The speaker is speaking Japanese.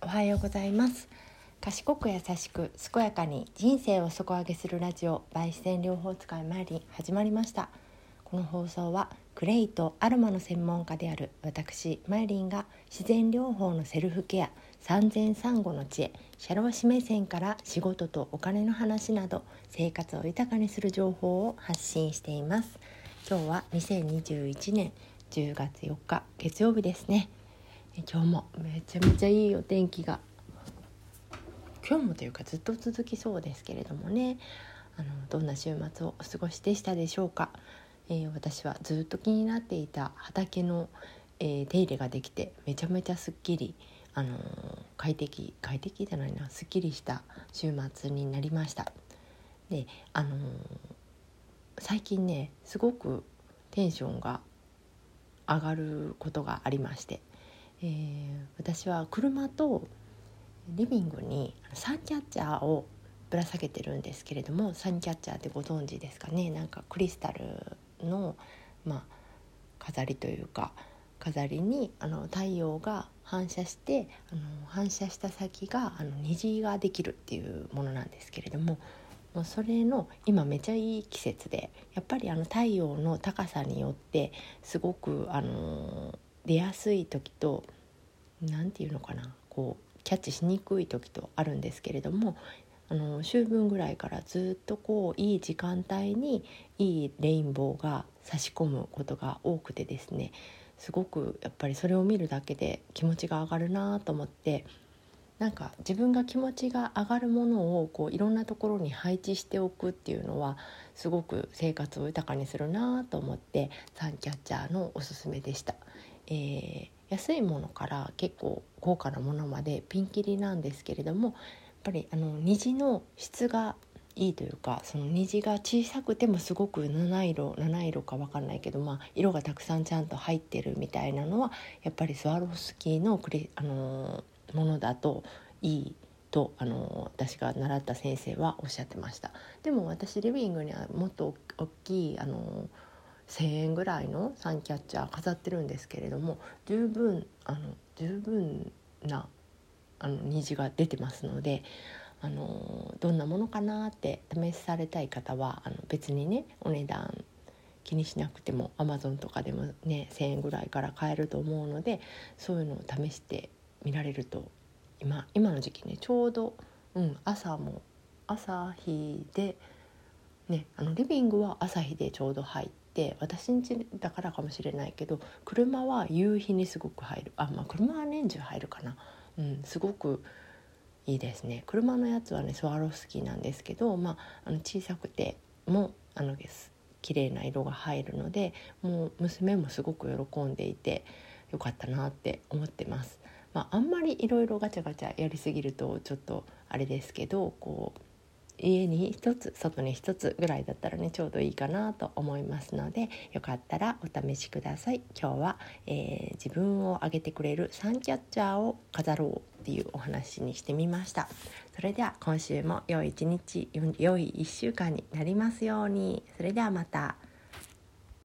おはようございます。賢く優しく健やかに人生を底上げするラジオ焙煎療法使いマリン始まりました。この放送はクレイとアロマの専門家である私マリンが自然療法のセルフケア産前産後の知恵社労士目線から仕事とお金の話など生活を豊かにする情報を発信しています。今日は2021年10月4日月曜日ですね。今日もめちゃめちゃいいお天気が。今日もというかずっと続きそうですけれどもね。あのどんな週末をお過ごしでしたでしょうか、えー、私はずっと気になっていた畑の、えー、手入れができてめちゃめちゃすっきり、あのー、快適快適じゃないなすっきりした週末になりました。であの最近ねすごくテンションが上がることがありまして。えー、私は車とリビングにサンキャッチャーをぶら下げてるんですけれどもサンキャッチャーってご存知ですかね？なんかクリスタルの、まあ、飾りというか飾りにあの太陽が反射してあの反射した先があの虹ができるっていうものなんですけれどももうそれの今めちゃいい季節でやっぱりあの太陽の高さによってすごくあの出やすい時と何て言うのかなこうキャッチしにくい時とあるんですけれどもあの秋分ぐらいからずっとこういい時間帯にいいレインボーが差し込むことが多くてですねすごくやっぱりそれを見るだけで気持ちが上がるなと思ってなんか自分が気持ちが上がるものをこういろんなところに配置しておくっていうのはすごく生活を豊かにするなと思ってサンキャッチャーのおすすめでした。えー、安いものから結構高価なものまでピンキリなんですけれどもやっぱりあの虹の質がいいというかその虹が小さくてもすごく七色七色か分かんないけど、まあ、色がたくさんちゃんと入ってるみたいなのはやっぱりスワロフスキーのクリ、あのものだといいとあの私が習った先生はおっしゃってました。でも私リビングにはもっと大きいあの1,000円ぐらいのサンキャッチャー飾ってるんですけれども十分あの十分なあの虹が出てますのであのどんなものかなって試されたい方はあの別にねお値段気にしなくてもアマゾンとかでもね1,000円ぐらいから買えると思うのでそういうのを試してみられると今今の時期ねちょうど、うん、朝も朝日で、ね、あのリビングは朝日でちょうど入って。て私んちだからかもしれないけど車は夕日にすごく入る。あまあ車は年中入るかな。うんすごくいいですね。車のやつはねスワロフスキーなんですけど、まあ、あの小さくてもあの綺麗な色が入るのでもう娘もすごく喜んでいてよかったなって思ってます。まあ、あんまりいろいろガチャガチャやりすぎるとちょっとあれですけどこう家に1つ外に1つぐらいだったらねちょうどいいかなと思いますのでよかったらお試しください。今日は、えー、自分を上げてくれるサンキャッチャーを飾ろうっていうお話にしてみました。それでは今週も良い一日良い1週間になりますように。それではまた。